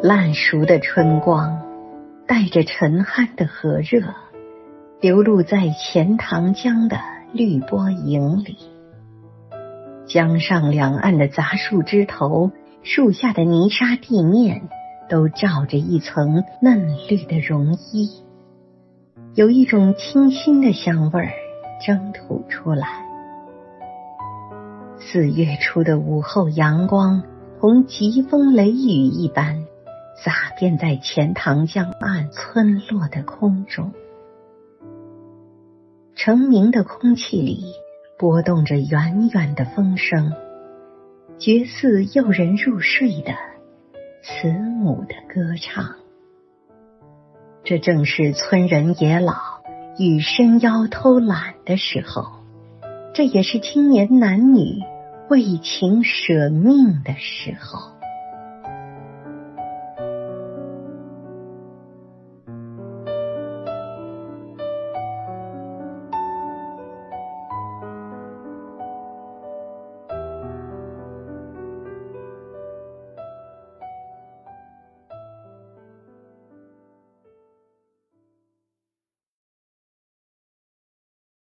烂熟的春光，带着沉酣的和热，流露在钱塘江的绿波影里。江上两岸的杂树枝头，树下的泥沙地面，都罩着一层嫩绿的绒衣，有一种清新的香味儿蒸吐出来。四月初的午后阳光，同疾风雷雨一般，洒遍在钱塘江岸村落的空中。澄明的空气里。拨动着远远的风声，绝似诱人入睡的慈母的歌唱。这正是村人野老与伸腰偷懒的时候，这也是青年男女为情舍命的时候。